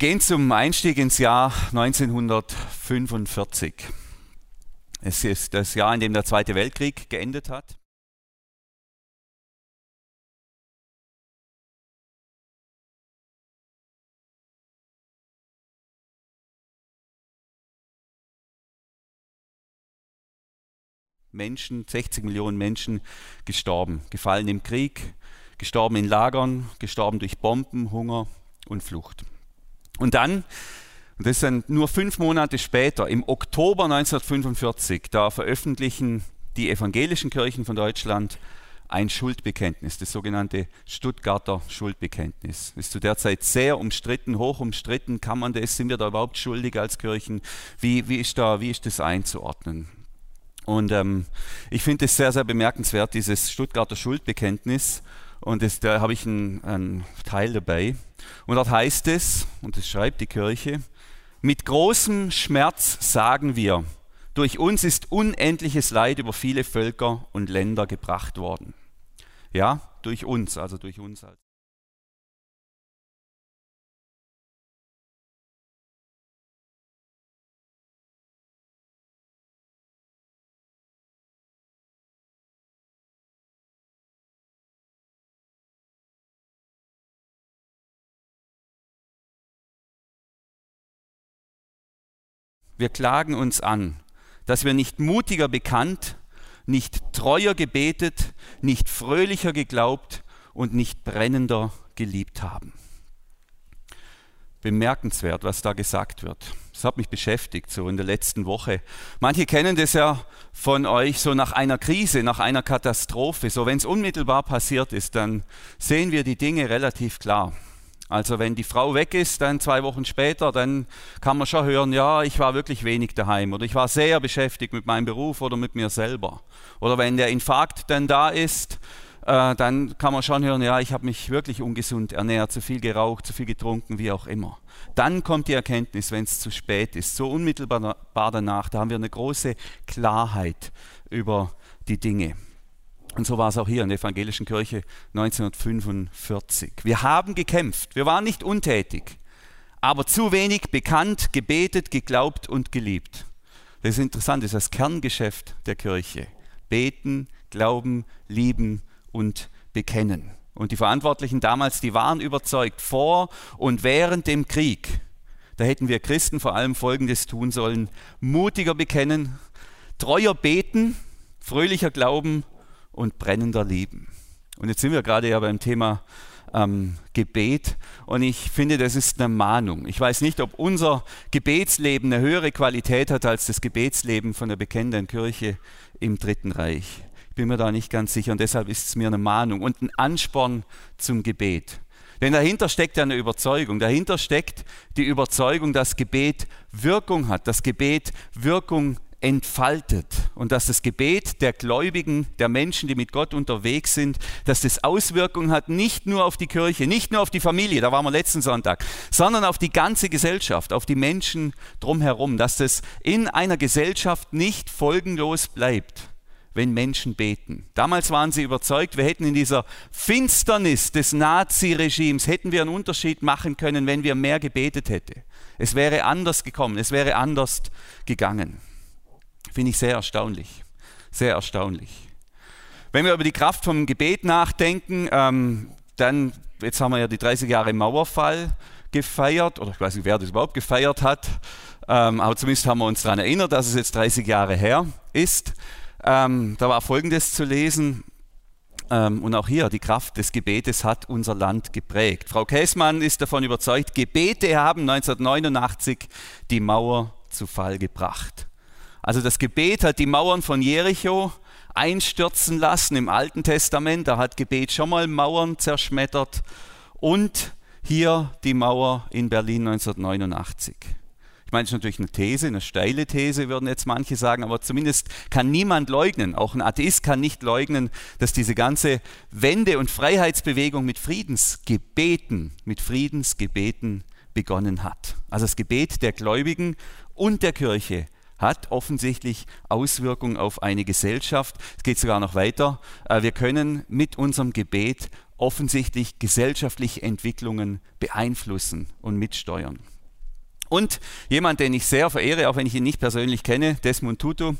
Wir gehen zum Einstieg ins Jahr 1945. Es ist das Jahr, in dem der Zweite Weltkrieg geendet hat. Menschen, 60 Millionen Menschen gestorben, gefallen im Krieg, gestorben in Lagern, gestorben durch Bomben, Hunger und Flucht. Und dann, das dann nur fünf Monate später, im Oktober 1945, da veröffentlichen die evangelischen Kirchen von Deutschland ein Schuldbekenntnis, das sogenannte Stuttgarter Schuldbekenntnis. Ist zu der Zeit sehr umstritten, hoch umstritten. Kann man das? Sind wir da überhaupt schuldig als Kirchen? Wie, wie, ist, da, wie ist das einzuordnen? Und ähm, ich finde es sehr, sehr bemerkenswert, dieses Stuttgarter Schuldbekenntnis. Und das, da habe ich einen, einen Teil dabei. Und dort heißt es, und das schreibt die Kirche, mit großem Schmerz sagen wir, durch uns ist unendliches Leid über viele Völker und Länder gebracht worden. Ja, durch uns, also durch uns. Wir klagen uns an, dass wir nicht mutiger bekannt, nicht treuer gebetet, nicht fröhlicher geglaubt und nicht brennender geliebt haben. Bemerkenswert, was da gesagt wird. Das hat mich beschäftigt, so in der letzten Woche. Manche kennen das ja von euch so nach einer Krise, nach einer Katastrophe. So, wenn es unmittelbar passiert ist, dann sehen wir die Dinge relativ klar. Also wenn die Frau weg ist, dann zwei Wochen später, dann kann man schon hören, ja, ich war wirklich wenig daheim oder ich war sehr beschäftigt mit meinem Beruf oder mit mir selber. Oder wenn der Infarkt dann da ist, äh, dann kann man schon hören, ja, ich habe mich wirklich ungesund ernährt, zu viel geraucht, zu viel getrunken, wie auch immer. Dann kommt die Erkenntnis, wenn es zu spät ist, so unmittelbar danach, da haben wir eine große Klarheit über die Dinge. Und so war es auch hier in der evangelischen Kirche 1945. Wir haben gekämpft, wir waren nicht untätig, aber zu wenig bekannt, gebetet, geglaubt und geliebt. Das ist interessant, das ist das Kerngeschäft der Kirche. Beten, glauben, lieben und bekennen. Und die Verantwortlichen damals, die waren überzeugt, vor und während dem Krieg, da hätten wir Christen vor allem Folgendes tun sollen. Mutiger bekennen, treuer beten, fröhlicher glauben und brennender Lieben. Und jetzt sind wir gerade ja beim Thema ähm, Gebet und ich finde, das ist eine Mahnung. Ich weiß nicht, ob unser Gebetsleben eine höhere Qualität hat als das Gebetsleben von der bekennenden Kirche im Dritten Reich. Ich bin mir da nicht ganz sicher und deshalb ist es mir eine Mahnung und ein Ansporn zum Gebet. Denn dahinter steckt ja eine Überzeugung. Dahinter steckt die Überzeugung, dass Gebet Wirkung hat, dass Gebet Wirkung entfaltet und dass das Gebet der Gläubigen, der Menschen, die mit Gott unterwegs sind, dass das Auswirkungen hat, nicht nur auf die Kirche, nicht nur auf die Familie, da waren wir letzten Sonntag, sondern auf die ganze Gesellschaft, auf die Menschen drumherum, dass das in einer Gesellschaft nicht folgenlos bleibt, wenn Menschen beten. Damals waren sie überzeugt, wir hätten in dieser Finsternis des Naziregimes, hätten wir einen Unterschied machen können, wenn wir mehr gebetet hätten. Es wäre anders gekommen, es wäre anders gegangen. Finde ich sehr erstaunlich. Sehr erstaunlich. Wenn wir über die Kraft vom Gebet nachdenken, ähm, dann, jetzt haben wir ja die 30 Jahre Mauerfall gefeiert, oder ich weiß nicht, wer das überhaupt gefeiert hat, ähm, aber zumindest haben wir uns daran erinnert, dass es jetzt 30 Jahre her ist. Ähm, da war Folgendes zu lesen, ähm, und auch hier, die Kraft des Gebetes hat unser Land geprägt. Frau Käßmann ist davon überzeugt, Gebete haben 1989 die Mauer zu Fall gebracht. Also das Gebet hat die Mauern von Jericho einstürzen lassen im Alten Testament. Da hat Gebet schon mal Mauern zerschmettert. Und hier die Mauer in Berlin 1989. Ich meine, das ist natürlich eine These, eine steile These, würden jetzt manche sagen, aber zumindest kann niemand leugnen, auch ein Atheist kann nicht leugnen, dass diese ganze Wende- und Freiheitsbewegung mit Friedensgebeten, mit Friedensgebeten begonnen hat. Also das Gebet der Gläubigen und der Kirche hat offensichtlich Auswirkungen auf eine Gesellschaft. Es geht sogar noch weiter. Äh, wir können mit unserem Gebet offensichtlich gesellschaftliche Entwicklungen beeinflussen und mitsteuern. Und jemand, den ich sehr verehre, auch wenn ich ihn nicht persönlich kenne, Desmond Tutu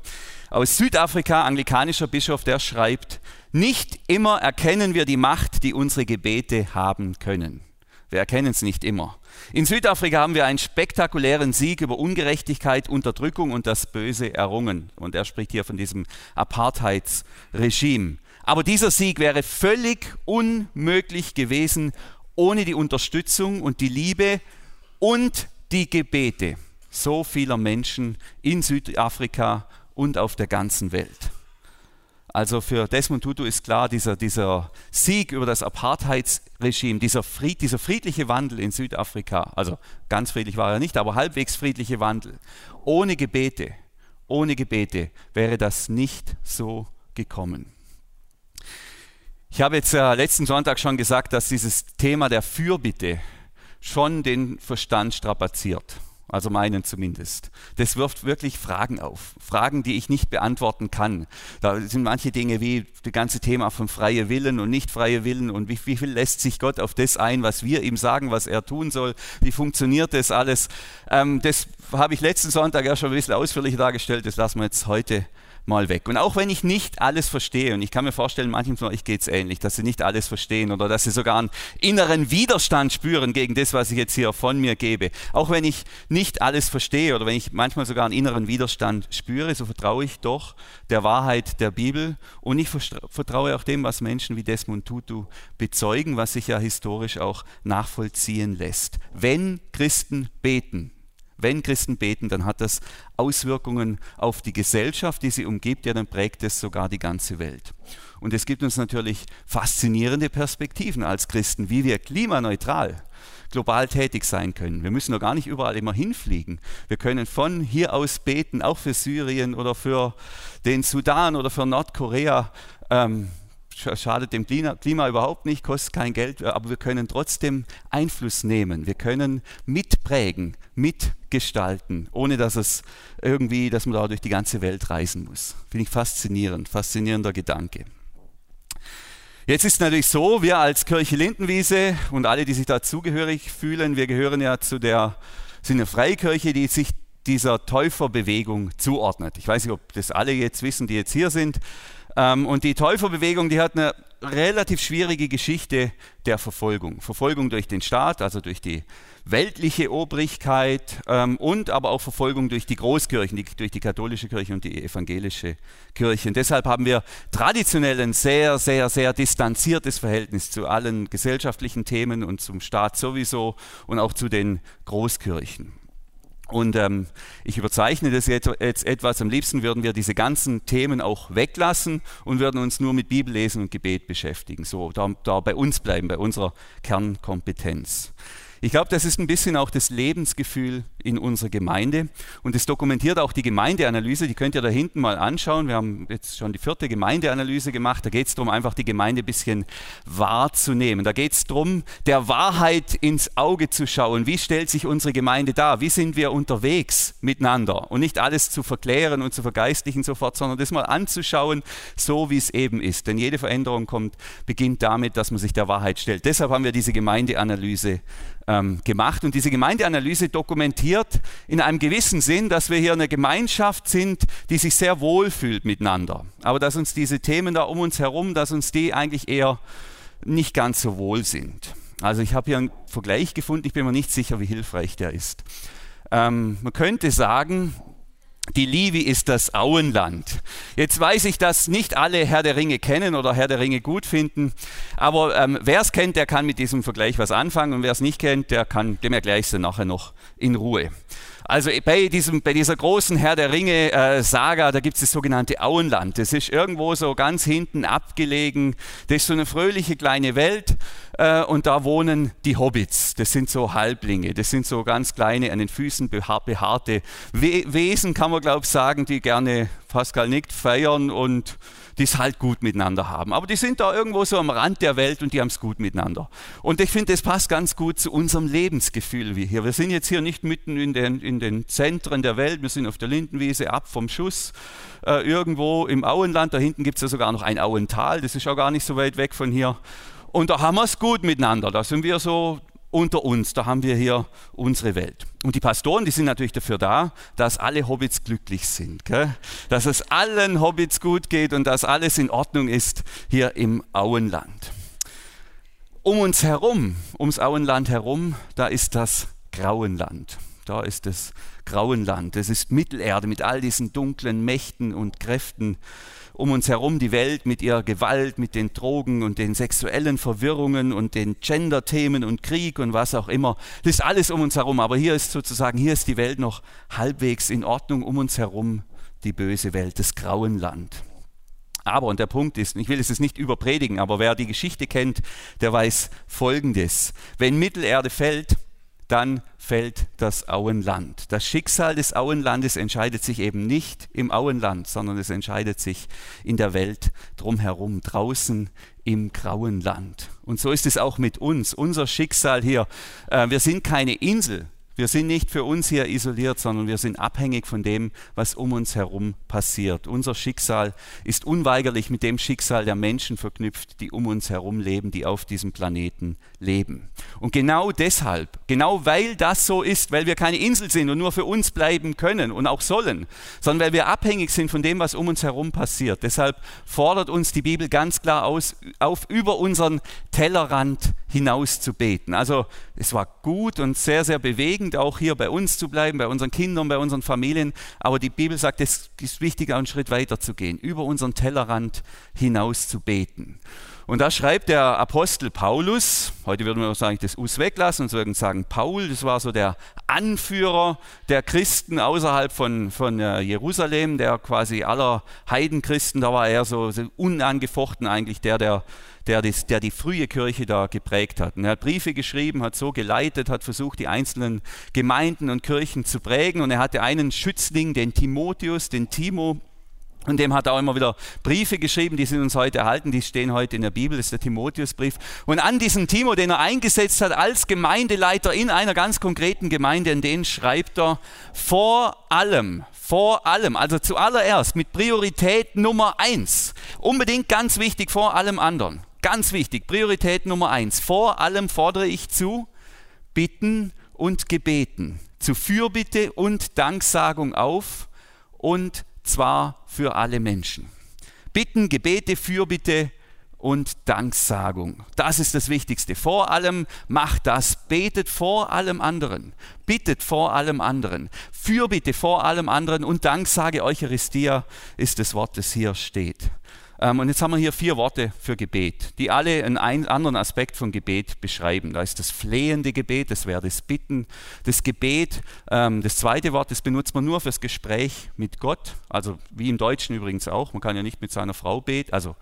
aus Südafrika, anglikanischer Bischof, der schreibt, nicht immer erkennen wir die Macht, die unsere Gebete haben können. Wir erkennen es nicht immer. In Südafrika haben wir einen spektakulären Sieg über Ungerechtigkeit, Unterdrückung und das Böse errungen. Und er spricht hier von diesem Apartheidsregime. Aber dieser Sieg wäre völlig unmöglich gewesen ohne die Unterstützung und die Liebe und die Gebete so vieler Menschen in Südafrika und auf der ganzen Welt. Also für Desmond Tutu ist klar, dieser, dieser Sieg über das Apartheidsregime, dieser, Fried, dieser friedliche Wandel in Südafrika, also ganz friedlich war er nicht, aber halbwegs friedliche Wandel, ohne Gebete, ohne Gebete wäre das nicht so gekommen. Ich habe jetzt äh, letzten Sonntag schon gesagt, dass dieses Thema der Fürbitte schon den Verstand strapaziert. Also meinen zumindest. Das wirft wirklich Fragen auf. Fragen, die ich nicht beantworten kann. Da sind manche Dinge wie das ganze Thema von freie Willen und nicht freie Willen und wie, wie viel lässt sich Gott auf das ein, was wir ihm sagen, was er tun soll. Wie funktioniert das alles? Ähm, das habe ich letzten Sonntag ja schon ein bisschen ausführlicher dargestellt. Das lassen wir jetzt heute mal weg. Und auch wenn ich nicht alles verstehe, und ich kann mir vorstellen, manchen von euch geht es ähnlich, dass sie nicht alles verstehen oder dass sie sogar einen inneren Widerstand spüren gegen das, was ich jetzt hier von mir gebe. Auch wenn ich nicht alles verstehe oder wenn ich manchmal sogar einen inneren Widerstand spüre, so vertraue ich doch der Wahrheit der Bibel und ich vertraue auch dem, was Menschen wie Desmond Tutu bezeugen, was sich ja historisch auch nachvollziehen lässt. Wenn Christen beten, wenn Christen beten, dann hat das Auswirkungen auf die Gesellschaft, die sie umgibt, ja, dann prägt es sogar die ganze Welt. Und es gibt uns natürlich faszinierende Perspektiven als Christen, wie wir klimaneutral global tätig sein können. Wir müssen doch gar nicht überall immer hinfliegen. Wir können von hier aus beten, auch für Syrien oder für den Sudan oder für Nordkorea. Ähm, schadet dem Klima überhaupt nicht, kostet kein Geld, aber wir können trotzdem Einfluss nehmen. Wir können mitprägen, mitgestalten, ohne dass es irgendwie, dass man da durch die ganze Welt reisen muss. Finde ich faszinierend, faszinierender Gedanke. Jetzt ist es natürlich so, wir als Kirche Lindenwiese und alle, die sich dazugehörig fühlen, wir gehören ja zu der, sind eine Freikirche, die sich dieser Täuferbewegung zuordnet. Ich weiß nicht, ob das alle jetzt wissen, die jetzt hier sind. Ähm, und die Täuferbewegung, die hat eine relativ schwierige Geschichte der Verfolgung. Verfolgung durch den Staat, also durch die weltliche Obrigkeit ähm, und aber auch Verfolgung durch die Großkirchen, die, durch die katholische Kirche und die evangelische Kirche. Und deshalb haben wir traditionell ein sehr, sehr, sehr distanziertes Verhältnis zu allen gesellschaftlichen Themen und zum Staat sowieso und auch zu den Großkirchen. Und ähm, ich überzeichne das jetzt, jetzt, etwas. Am liebsten würden wir diese ganzen Themen auch weglassen und würden uns nur mit Bibellesen und Gebet beschäftigen. So, da, da bei uns bleiben, bei unserer Kernkompetenz. Ich glaube, das ist ein bisschen auch das Lebensgefühl in unserer Gemeinde und das dokumentiert auch die Gemeindeanalyse. Die könnt ihr da hinten mal anschauen. Wir haben jetzt schon die vierte Gemeindeanalyse gemacht. Da geht es darum, einfach die Gemeinde ein bisschen wahrzunehmen. Da geht es darum, der Wahrheit ins Auge zu schauen. Wie stellt sich unsere Gemeinde dar? Wie sind wir unterwegs miteinander? Und nicht alles zu verklären und zu vergeistlichen sofort, sondern das mal anzuschauen, so wie es eben ist. Denn jede Veränderung kommt, beginnt damit, dass man sich der Wahrheit stellt. Deshalb haben wir diese Gemeindeanalyse ähm, gemacht. Und diese Gemeindeanalyse dokumentiert in einem gewissen Sinn, dass wir hier eine Gemeinschaft sind, die sich sehr wohl fühlt miteinander. Aber dass uns diese Themen da um uns herum, dass uns die eigentlich eher nicht ganz so wohl sind. Also ich habe hier einen Vergleich gefunden, ich bin mir nicht sicher, wie hilfreich der ist. Ähm, man könnte sagen, die Livi ist das Auenland. Jetzt weiß ich, dass nicht alle Herr der Ringe kennen oder Herr der Ringe gut finden, aber ähm, wer es kennt, der kann mit diesem Vergleich was anfangen und wer es nicht kennt, der kann, dem erkläre ich es nachher noch in Ruhe. Also bei, diesem, bei dieser großen Herr der Ringe-Saga, äh, da gibt es das sogenannte Auenland. Das ist irgendwo so ganz hinten abgelegen. Das ist so eine fröhliche kleine Welt äh, und da wohnen die Hobbits. Das sind so Halblinge. Das sind so ganz kleine, an den Füßen behaar behaarte We Wesen, kann man glaube ich sagen, die gerne, Pascal nickt, feiern und die es halt gut miteinander haben. Aber die sind da irgendwo so am Rand der Welt und die haben es gut miteinander. Und ich finde, das passt ganz gut zu unserem Lebensgefühl wie hier. Wir sind jetzt hier nicht mitten in den, in den Zentren der Welt, wir sind auf der Lindenwiese ab vom Schuss, äh, irgendwo im Auenland. Da hinten gibt es ja sogar noch ein Auental, das ist auch gar nicht so weit weg von hier. Und da haben wir es gut miteinander. Da sind wir so unter uns. Da haben wir hier unsere Welt. Und die Pastoren, die sind natürlich dafür da, dass alle Hobbits glücklich sind. Gell? Dass es allen Hobbits gut geht und dass alles in Ordnung ist hier im Auenland. Um uns herum, ums Auenland herum, da ist das Grauenland. Da ist das Grauenland. Das ist Mittelerde mit all diesen dunklen Mächten und Kräften um uns herum die Welt mit ihrer Gewalt, mit den Drogen und den sexuellen Verwirrungen und den Gender-Themen und Krieg und was auch immer. Das ist alles um uns herum. Aber hier ist sozusagen, hier ist die Welt noch halbwegs in Ordnung. Um uns herum die böse Welt, das Grauenland. Aber, und der Punkt ist, ich will es jetzt nicht überpredigen, aber wer die Geschichte kennt, der weiß Folgendes. Wenn Mittelerde fällt, dann fällt das Auenland. Das Schicksal des Auenlandes entscheidet sich eben nicht im Auenland, sondern es entscheidet sich in der Welt drumherum, draußen im grauen Land. Und so ist es auch mit uns. Unser Schicksal hier, äh, wir sind keine Insel, wir sind nicht für uns hier isoliert, sondern wir sind abhängig von dem, was um uns herum passiert. Unser Schicksal ist unweigerlich mit dem Schicksal der Menschen verknüpft, die um uns herum leben, die auf diesem Planeten leben. Und genau deshalb, genau weil das so ist, weil wir keine Insel sind und nur für uns bleiben können und auch sollen, sondern weil wir abhängig sind von dem, was um uns herum passiert. Deshalb fordert uns die Bibel ganz klar aus, auf über unseren Tellerrand hinaus zu beten. Also es war gut und sehr, sehr bewegend, auch hier bei uns zu bleiben, bei unseren Kindern, bei unseren Familien. Aber die Bibel sagt, es ist wichtig, einen Schritt weiter zu gehen, über unseren Tellerrand hinaus zu beten. Und da schreibt der Apostel Paulus, heute würden wir wahrscheinlich das Us weglassen und würden sagen, Paul, das war so der Anführer der Christen außerhalb von, von äh, Jerusalem, der quasi aller Heidenchristen, da war er so, so unangefochten eigentlich der, der der, das, der die frühe Kirche da geprägt hat. Und er hat Briefe geschrieben, hat so geleitet, hat versucht, die einzelnen Gemeinden und Kirchen zu prägen. Und er hatte einen Schützling, den Timotheus, den Timo, und dem hat er auch immer wieder Briefe geschrieben, die sind uns heute erhalten, die stehen heute in der Bibel, das ist der Timotheusbrief. Und an diesen Timo, den er eingesetzt hat als Gemeindeleiter in einer ganz konkreten Gemeinde, in den schreibt er vor allem, vor allem, also zuallererst mit Priorität Nummer eins, unbedingt ganz wichtig vor allem anderen. Ganz wichtig, Priorität Nummer eins. Vor allem fordere ich zu Bitten und Gebeten, zu Fürbitte und Danksagung auf und zwar für alle Menschen. Bitten, Gebete, Fürbitte und Danksagung. Das ist das Wichtigste. Vor allem macht das. Betet vor allem anderen. Bittet vor allem anderen. Fürbitte vor allem anderen und Danksage Eucharistia ist das Wort, das hier steht. Ähm, und jetzt haben wir hier vier Worte für Gebet, die alle einen anderen Aspekt von Gebet beschreiben. Da ist das flehende Gebet, das wäre das Bitten, das Gebet. Ähm, das zweite Wort, das benutzt man nur fürs Gespräch mit Gott, also wie im Deutschen übrigens auch. Man kann ja nicht mit seiner Frau beten, also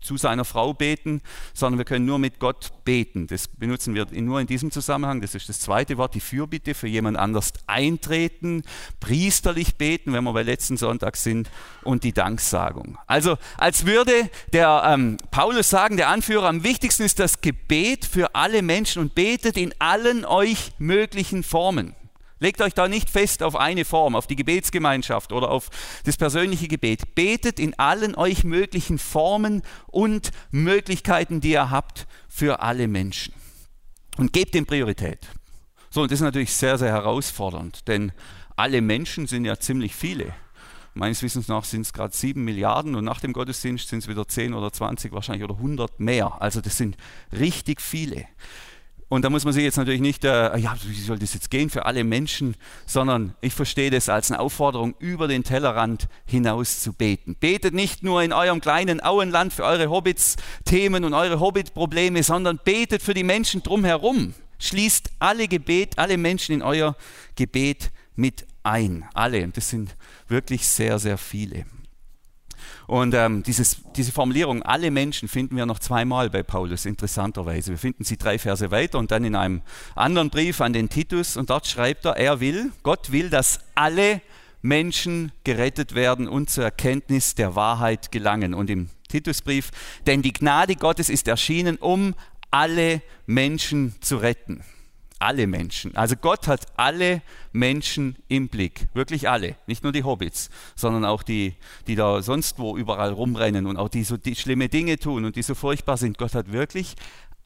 zu seiner Frau beten, sondern wir können nur mit Gott beten. Das benutzen wir nur in diesem Zusammenhang. Das ist das zweite Wort, die Fürbitte für jemand anders eintreten, priesterlich beten, wenn wir bei letzten Sonntag sind, und die Danksagung. Also als würde der ähm, Paulus sagen, der Anführer, am wichtigsten ist das Gebet für alle Menschen und betet in allen euch möglichen Formen. Legt euch da nicht fest auf eine Form, auf die Gebetsgemeinschaft oder auf das persönliche Gebet. Betet in allen euch möglichen Formen und Möglichkeiten, die ihr habt, für alle Menschen. Und gebt dem Priorität. So, und das ist natürlich sehr, sehr herausfordernd, denn alle Menschen sind ja ziemlich viele. Meines Wissens nach sind es gerade sieben Milliarden und nach dem Gottesdienst sind es wieder zehn oder zwanzig wahrscheinlich oder hundert mehr. Also das sind richtig viele. Und da muss man sich jetzt natürlich nicht, äh, ja, wie soll das jetzt gehen für alle Menschen, sondern ich verstehe das als eine Aufforderung, über den Tellerrand hinaus zu beten. Betet nicht nur in eurem kleinen Auenland für eure Hobbits-Themen und eure Hobbit-Probleme, sondern betet für die Menschen drumherum. Schließt alle Gebet, alle Menschen in euer Gebet mit ein. Alle. Und das sind wirklich sehr, sehr viele. Und ähm, dieses, diese Formulierung, alle Menschen, finden wir noch zweimal bei Paulus, interessanterweise. Wir finden sie drei Verse weiter und dann in einem anderen Brief an den Titus. Und dort schreibt er, er will, Gott will, dass alle Menschen gerettet werden und zur Erkenntnis der Wahrheit gelangen. Und im Titusbrief, denn die Gnade Gottes ist erschienen, um alle Menschen zu retten alle Menschen. Also Gott hat alle Menschen im Blick, wirklich alle, nicht nur die Hobbits, sondern auch die, die da sonst wo überall rumrennen und auch die so die schlimme Dinge tun und die so furchtbar sind. Gott hat wirklich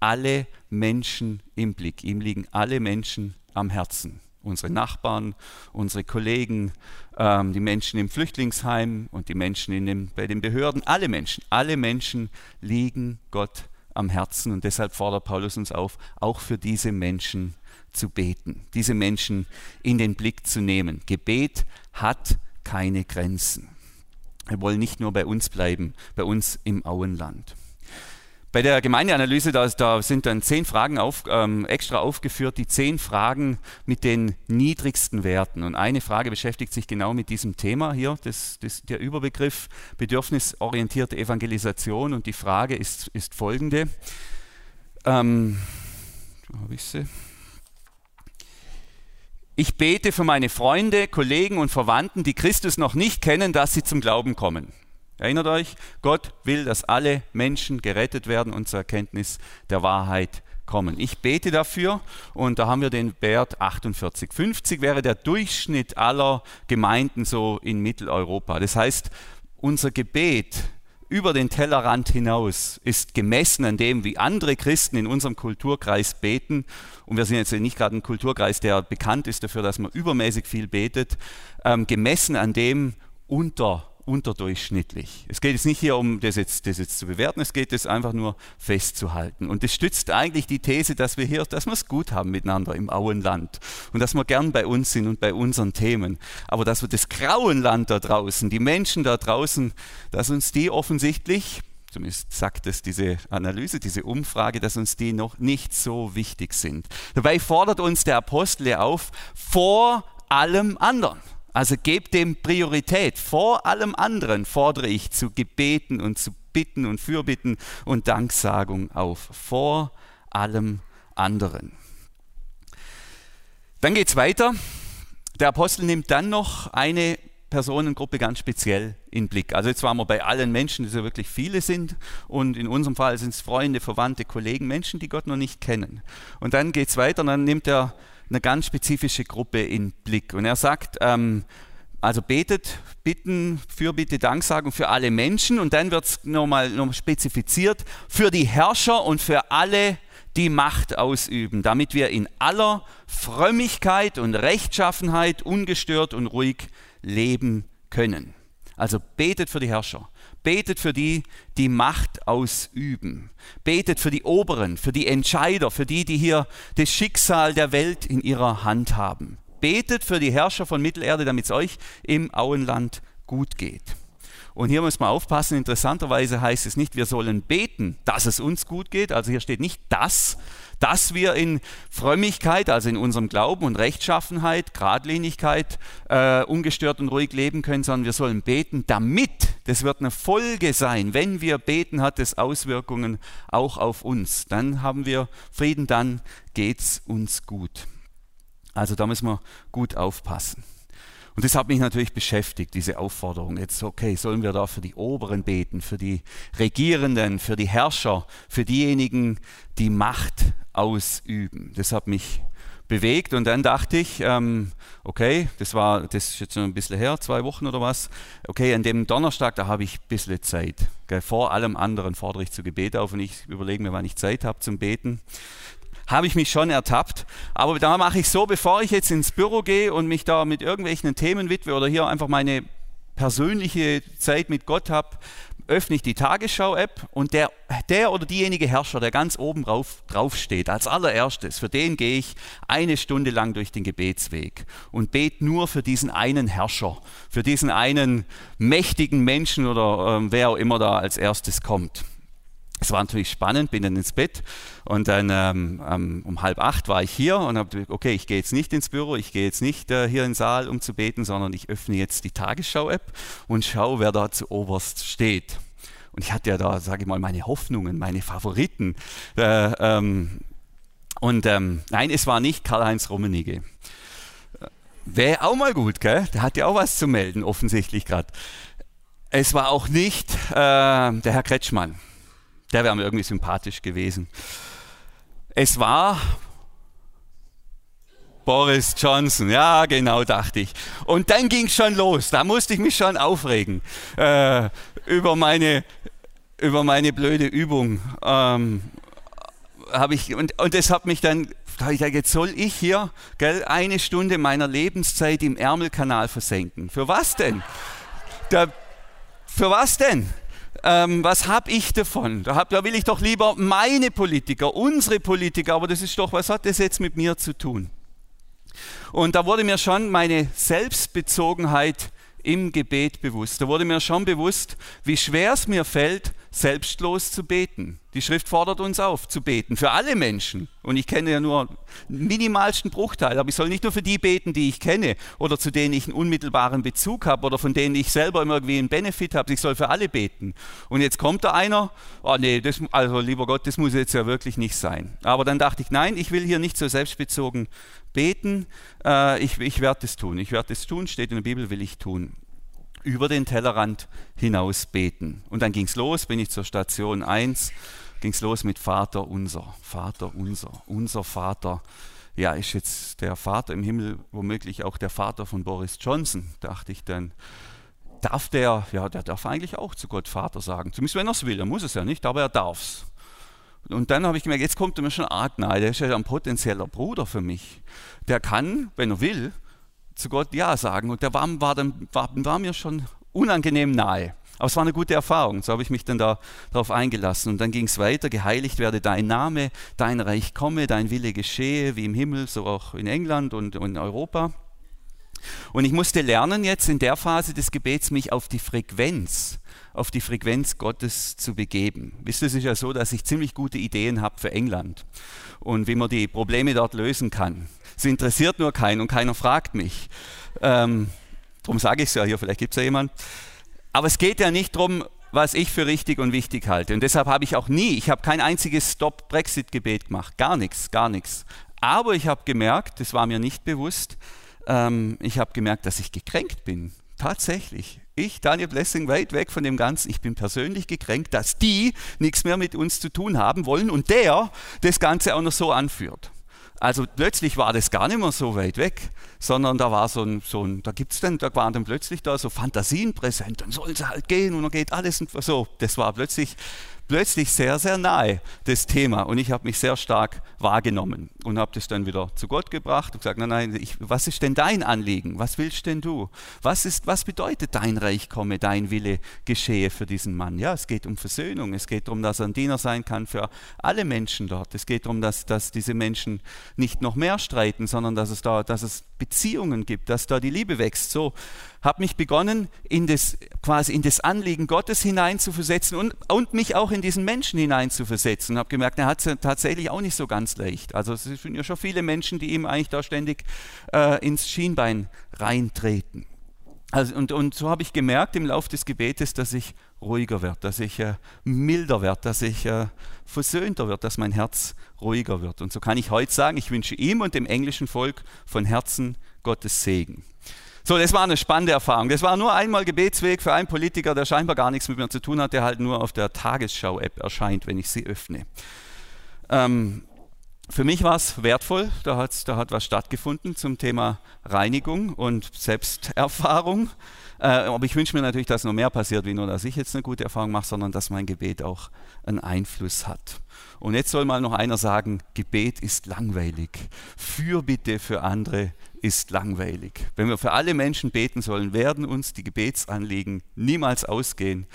alle Menschen im Blick. Ihm liegen alle Menschen am Herzen. Unsere Nachbarn, unsere Kollegen, ähm, die Menschen im Flüchtlingsheim und die Menschen den, bei den Behörden, alle Menschen, alle Menschen liegen Gott am Herzen und deshalb fordert Paulus uns auf, auch für diese Menschen zu beten, diese Menschen in den Blick zu nehmen. Gebet hat keine Grenzen. Wir wollen nicht nur bei uns bleiben, bei uns im Auenland. Bei der Gemeindeanalyse, da, da sind dann zehn Fragen auf, ähm, extra aufgeführt, die zehn Fragen mit den niedrigsten Werten. Und eine Frage beschäftigt sich genau mit diesem Thema hier, das, das, der Überbegriff bedürfnisorientierte Evangelisation. Und die Frage ist, ist folgende. Ähm, habe ich sie? Ich bete für meine Freunde, Kollegen und Verwandten, die Christus noch nicht kennen, dass sie zum Glauben kommen. Erinnert euch, Gott will, dass alle Menschen gerettet werden und zur Erkenntnis der Wahrheit kommen. Ich bete dafür und da haben wir den Wert 48. 50 wäre der Durchschnitt aller Gemeinden so in Mitteleuropa. Das heißt, unser Gebet über den Tellerrand hinaus ist gemessen an dem, wie andere Christen in unserem Kulturkreis beten. Und wir sind jetzt nicht gerade ein Kulturkreis, der bekannt ist dafür, dass man übermäßig viel betet, ähm, gemessen an dem unter unterdurchschnittlich. Es geht jetzt nicht hier um das jetzt, das jetzt zu bewerten, es geht es einfach nur festzuhalten. Und das stützt eigentlich die These, dass wir hier, dass wir es gut haben miteinander im Auenland und dass wir gern bei uns sind und bei unseren Themen. Aber dass wir das Grauenland da draußen, die Menschen da draußen, dass uns die offensichtlich zumindest sagt es diese Analyse, diese Umfrage, dass uns die noch nicht so wichtig sind. Dabei fordert uns der Apostel auf, vor allem anderen. Also gebt dem Priorität. Vor allem anderen fordere ich zu Gebeten und zu Bitten und Fürbitten und Danksagung auf. Vor allem anderen. Dann geht es weiter. Der Apostel nimmt dann noch eine Personengruppe ganz speziell in Blick. Also jetzt waren wir bei allen Menschen, die so wirklich viele sind. Und in unserem Fall sind es Freunde, Verwandte, Kollegen, Menschen, die Gott noch nicht kennen. Und dann geht es weiter und dann nimmt er eine ganz spezifische Gruppe in Blick. Und er sagt, ähm, also betet, bitten, Fürbitte, Danksagung für alle Menschen und dann wird es nochmal noch spezifiziert, für die Herrscher und für alle, die Macht ausüben, damit wir in aller Frömmigkeit und Rechtschaffenheit ungestört und ruhig leben können. Also betet für die Herrscher, Betet für die, die Macht ausüben. Betet für die Oberen, für die Entscheider, für die, die hier das Schicksal der Welt in ihrer Hand haben. Betet für die Herrscher von Mittelerde, damit es euch im Auenland gut geht. Und hier muss man aufpassen, interessanterweise heißt es nicht, wir sollen beten, dass es uns gut geht. Also hier steht nicht das, dass wir in Frömmigkeit, also in unserem Glauben und Rechtschaffenheit, Gradlinigkeit, äh, ungestört und ruhig leben können, sondern wir sollen beten, damit, das wird eine Folge sein, wenn wir beten, hat es Auswirkungen auch auf uns. Dann haben wir Frieden, dann geht es uns gut. Also da müssen wir gut aufpassen. Und das hat mich natürlich beschäftigt, diese Aufforderung. Jetzt, okay, sollen wir da für die Oberen beten, für die Regierenden, für die Herrscher, für diejenigen, die Macht ausüben. Das hat mich bewegt und dann dachte ich, ähm, okay, das war, das ist jetzt noch ein bisschen her, zwei Wochen oder was. Okay, an dem Donnerstag, da habe ich ein bisschen Zeit. Okay, vor allem anderen fordere ich zu Gebet auf und ich überlege mir, wann ich Zeit habe zum Beten habe ich mich schon ertappt. Aber da mache ich so, bevor ich jetzt ins Büro gehe und mich da mit irgendwelchen Themen widme oder hier einfach meine persönliche Zeit mit Gott habe, öffne ich die Tagesschau-App und der, der oder diejenige Herrscher, der ganz oben drauf, drauf steht, als allererstes, für den gehe ich eine Stunde lang durch den Gebetsweg und bete nur für diesen einen Herrscher, für diesen einen mächtigen Menschen oder äh, wer auch immer da als erstes kommt. Es war natürlich spannend, bin dann ins Bett und dann ähm, um halb acht war ich hier und habe, okay, ich gehe jetzt nicht ins Büro, ich gehe jetzt nicht äh, hier in den Saal, um zu beten, sondern ich öffne jetzt die Tagesschau-App und schaue, wer da zu oberst steht. Und ich hatte ja da, sage ich mal, meine Hoffnungen, meine Favoriten. Äh, ähm, und ähm, nein, es war nicht Karl-Heinz Rummenigge. Wäre auch mal gut, gell? Der hat ja auch was zu melden, offensichtlich gerade. Es war auch nicht äh, der Herr Kretschmann. Der wäre mir irgendwie sympathisch gewesen. Es war Boris Johnson, ja genau, dachte ich. Und dann ging es schon los, da musste ich mich schon aufregen äh, über, meine, über meine blöde Übung. Ähm, ich, und, und das hat mich dann, da ich gesagt, jetzt soll ich hier gell, eine Stunde meiner Lebenszeit im Ärmelkanal versenken. Für was denn? Da, für was denn? Ähm, was habe ich davon? Da, hab, da will ich doch lieber meine Politiker, unsere Politiker, aber das ist doch, was hat das jetzt mit mir zu tun? Und da wurde mir schon meine Selbstbezogenheit im Gebet bewusst. Da wurde mir schon bewusst, wie schwer es mir fällt, selbstlos zu beten. Die Schrift fordert uns auf, zu beten, für alle Menschen. Und ich kenne ja nur einen minimalsten Bruchteil, aber ich soll nicht nur für die beten, die ich kenne oder zu denen ich einen unmittelbaren Bezug habe oder von denen ich selber irgendwie einen Benefit habe. Ich soll für alle beten. Und jetzt kommt da einer, oh nee, das, also lieber Gott, das muss jetzt ja wirklich nicht sein. Aber dann dachte ich, nein, ich will hier nicht so selbstbezogen beten. Äh, ich, ich werde das tun. Ich werde das tun, steht in der Bibel, will ich tun über den Tellerrand hinaus beten. Und dann ging es los, bin ich zur Station 1, ging es los mit Vater unser, Vater unser, unser Vater. Ja, ist jetzt der Vater im Himmel womöglich auch der Vater von Boris Johnson, dachte ich dann. Darf der, ja, der darf eigentlich auch zu Gott Vater sagen. Zumindest wenn er es will, er muss es ja nicht, aber er darf es. Und dann habe ich gemerkt, jetzt kommt er mir schon arg nahe, der ist ja ein potenzieller Bruder für mich. Der kann, wenn er will, zu Gott Ja sagen. Und der war, war, dann, war, war mir schon unangenehm nahe. Aber es war eine gute Erfahrung. So habe ich mich dann da, darauf eingelassen. Und dann ging es weiter. Geheiligt werde dein Name, dein Reich komme, dein Wille geschehe, wie im Himmel, so auch in England und, und in Europa. Und ich musste lernen, jetzt in der Phase des Gebets mich auf die Frequenz, auf die Frequenz Gottes zu begeben. Wisst ihr, es ist ja so, dass ich ziemlich gute Ideen habe für England und wie man die Probleme dort lösen kann. Es interessiert nur keinen und keiner fragt mich. Ähm, darum sage ich es ja hier, vielleicht gibt es ja jemanden. Aber es geht ja nicht darum, was ich für richtig und wichtig halte. Und deshalb habe ich auch nie, ich habe kein einziges Stop-Brexit-Gebet gemacht. Gar nichts, gar nichts. Aber ich habe gemerkt, das war mir nicht bewusst, ähm, ich habe gemerkt, dass ich gekränkt bin. Tatsächlich. Ich, Daniel Blessing, weit weg von dem Ganzen. Ich bin persönlich gekränkt, dass die nichts mehr mit uns zu tun haben wollen und der das Ganze auch noch so anführt. Also plötzlich war das gar nicht mehr so weit weg, sondern da war so ein, so ein da gibt's dann, da waren dann plötzlich da so Fantasien präsent, dann sollen sie halt gehen und dann geht alles und so. Das war plötzlich plötzlich sehr, sehr nahe, das Thema. Und ich habe mich sehr stark wahrgenommen und habe das dann wieder zu Gott gebracht und gesagt, nein, nein, ich, was ist denn dein Anliegen? Was willst denn du? Was, ist, was bedeutet dein Reich komme, dein Wille geschehe für diesen Mann? Ja, es geht um Versöhnung. Es geht darum, dass er ein Diener sein kann für alle Menschen dort. Es geht darum, dass, dass diese Menschen nicht noch mehr streiten, sondern dass es da, dass es Beziehungen gibt, dass da die Liebe wächst. So habe mich begonnen, in das, quasi in das Anliegen Gottes hineinzuversetzen und, und mich auch in diesen Menschen hineinzuversetzen. Habe gemerkt, er hat es tatsächlich auch nicht so ganz leicht. Also es sind ja schon viele Menschen, die ihm eigentlich da ständig äh, ins Schienbein reintreten. Also, und, und so habe ich gemerkt im Laufe des Gebetes, dass ich ruhiger werde, dass ich äh, milder werde, dass ich äh, versöhnter werde, dass mein Herz ruhiger wird. Und so kann ich heute sagen, ich wünsche ihm und dem englischen Volk von Herzen Gottes Segen. So, das war eine spannende Erfahrung. Das war nur einmal Gebetsweg für einen Politiker, der scheinbar gar nichts mit mir zu tun hat, der halt nur auf der Tagesschau-App erscheint, wenn ich sie öffne. Ähm, für mich war es wertvoll, da, hat's, da hat was stattgefunden zum Thema Reinigung und Selbsterfahrung. Äh, aber ich wünsche mir natürlich, dass noch mehr passiert, wie nur, dass ich jetzt eine gute Erfahrung mache, sondern dass mein Gebet auch einen Einfluss hat. Und jetzt soll mal noch einer sagen, Gebet ist langweilig. Fürbitte für andere ist langweilig. Wenn wir für alle Menschen beten sollen, werden uns die Gebetsanliegen niemals ausgehen.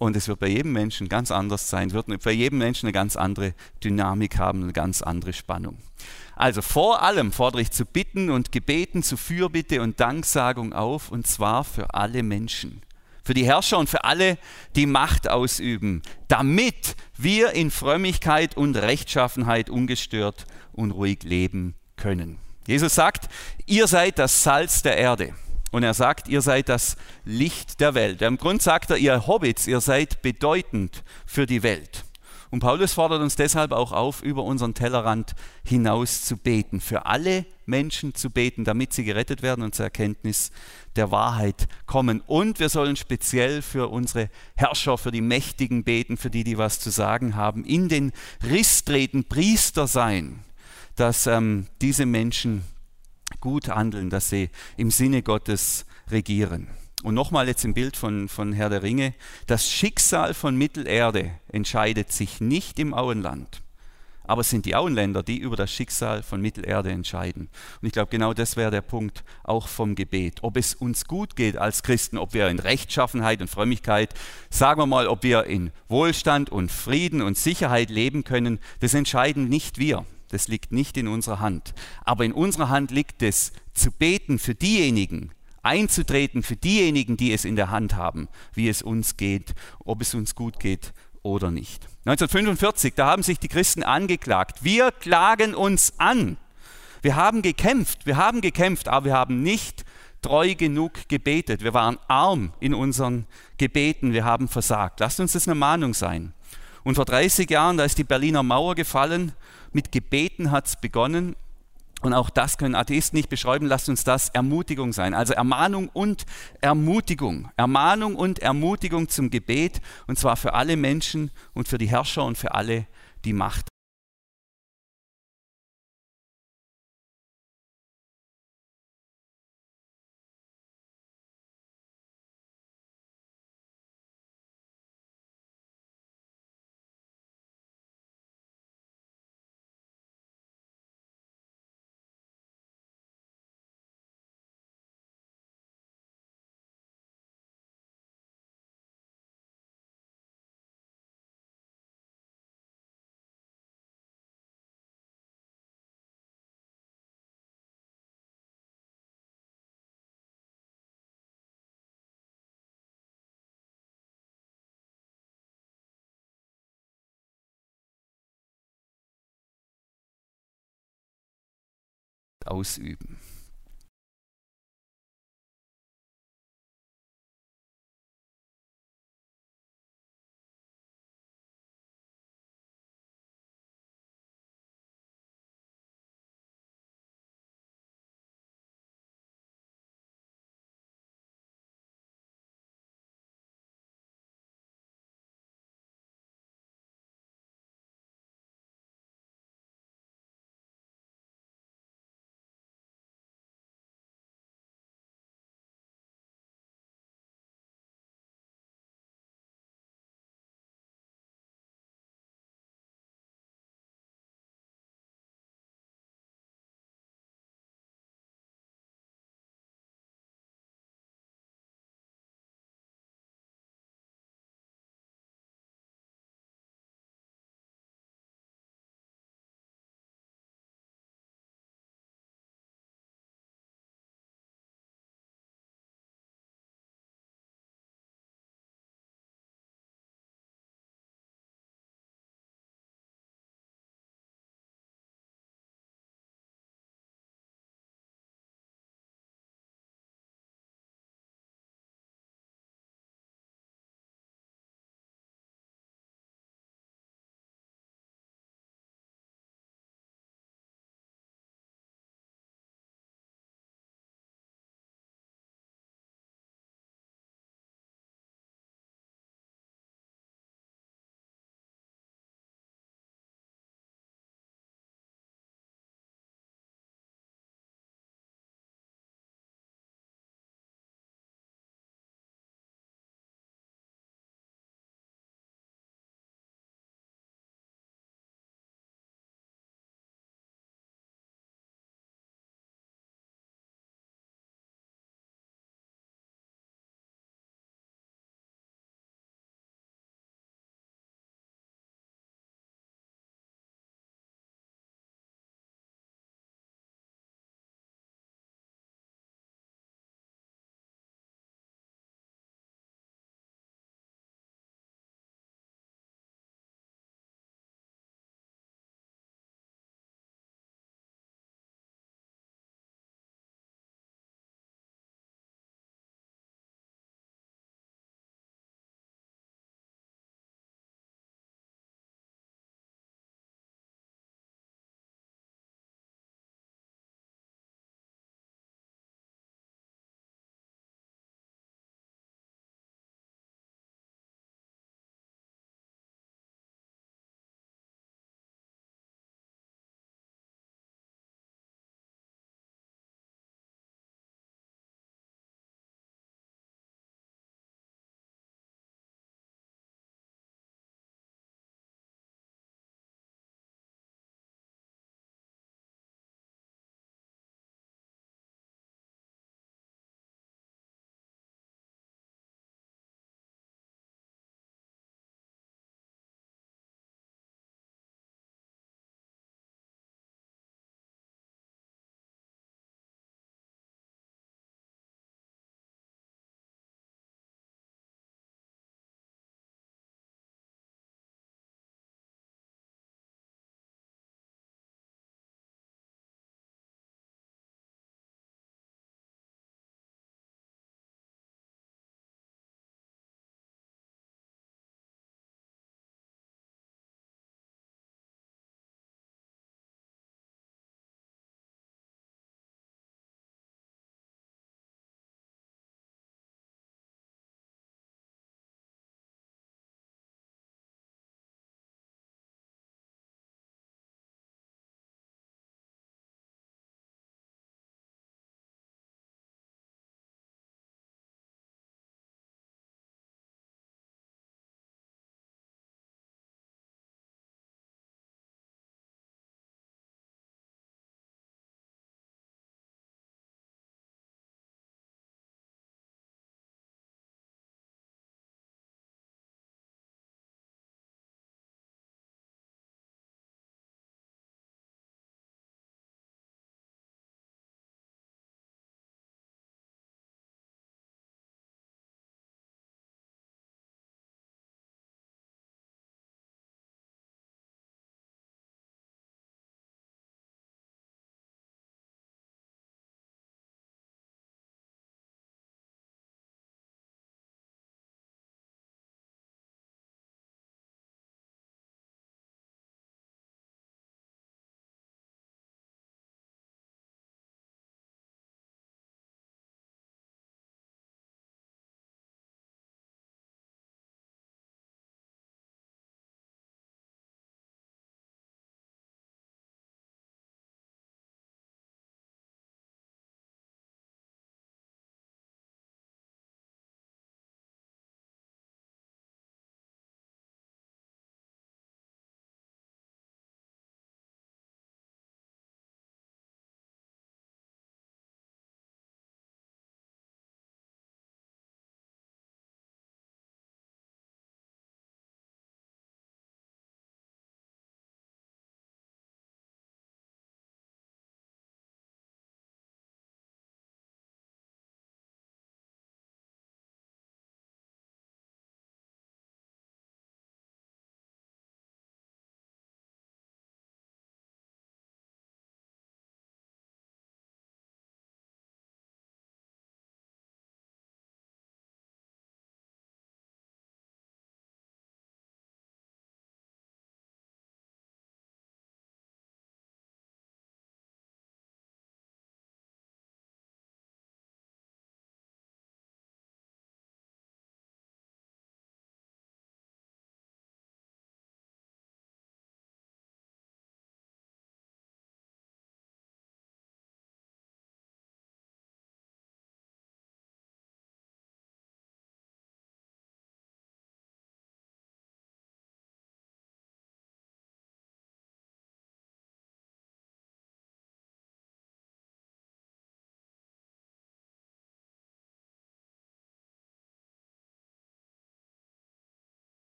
Und es wird bei jedem Menschen ganz anders sein, wird bei jedem Menschen eine ganz andere Dynamik haben, eine ganz andere Spannung. Also vor allem fordere ich zu Bitten und Gebeten, zu Fürbitte und Danksagung auf, und zwar für alle Menschen. Für die Herrscher und für alle, die Macht ausüben, damit wir in Frömmigkeit und Rechtschaffenheit ungestört und ruhig leben können. Jesus sagt, ihr seid das Salz der Erde. Und er sagt, ihr seid das Licht der Welt. Im Grund sagt er, ihr Hobbits, ihr seid bedeutend für die Welt. Und Paulus fordert uns deshalb auch auf, über unseren Tellerrand hinaus zu beten, für alle Menschen zu beten, damit sie gerettet werden und zur Erkenntnis der Wahrheit kommen. Und wir sollen speziell für unsere Herrscher, für die Mächtigen beten, für die, die was zu sagen haben, in den Riss treten, Priester sein dass ähm, diese Menschen gut handeln, dass sie im Sinne Gottes regieren. Und nochmal jetzt im Bild von, von Herr der Ringe, das Schicksal von Mittelerde entscheidet sich nicht im Auenland, aber es sind die Auenländer, die über das Schicksal von Mittelerde entscheiden. Und ich glaube, genau das wäre der Punkt auch vom Gebet. Ob es uns gut geht als Christen, ob wir in Rechtschaffenheit und Frömmigkeit, sagen wir mal, ob wir in Wohlstand und Frieden und Sicherheit leben können, das entscheiden nicht wir. Das liegt nicht in unserer Hand. Aber in unserer Hand liegt es, zu beten für diejenigen, einzutreten für diejenigen, die es in der Hand haben, wie es uns geht, ob es uns gut geht oder nicht. 1945, da haben sich die Christen angeklagt. Wir klagen uns an. Wir haben gekämpft, wir haben gekämpft, aber wir haben nicht treu genug gebetet. Wir waren arm in unseren Gebeten, wir haben versagt. Lasst uns das eine Mahnung sein. Und vor 30 Jahren, da ist die Berliner Mauer gefallen, mit Gebeten hat es begonnen und auch das können Atheisten nicht beschreiben. Lasst uns das Ermutigung sein. Also Ermahnung und Ermutigung. Ermahnung und Ermutigung zum Gebet. Und zwar für alle Menschen und für die Herrscher und für alle, die Macht ausüben.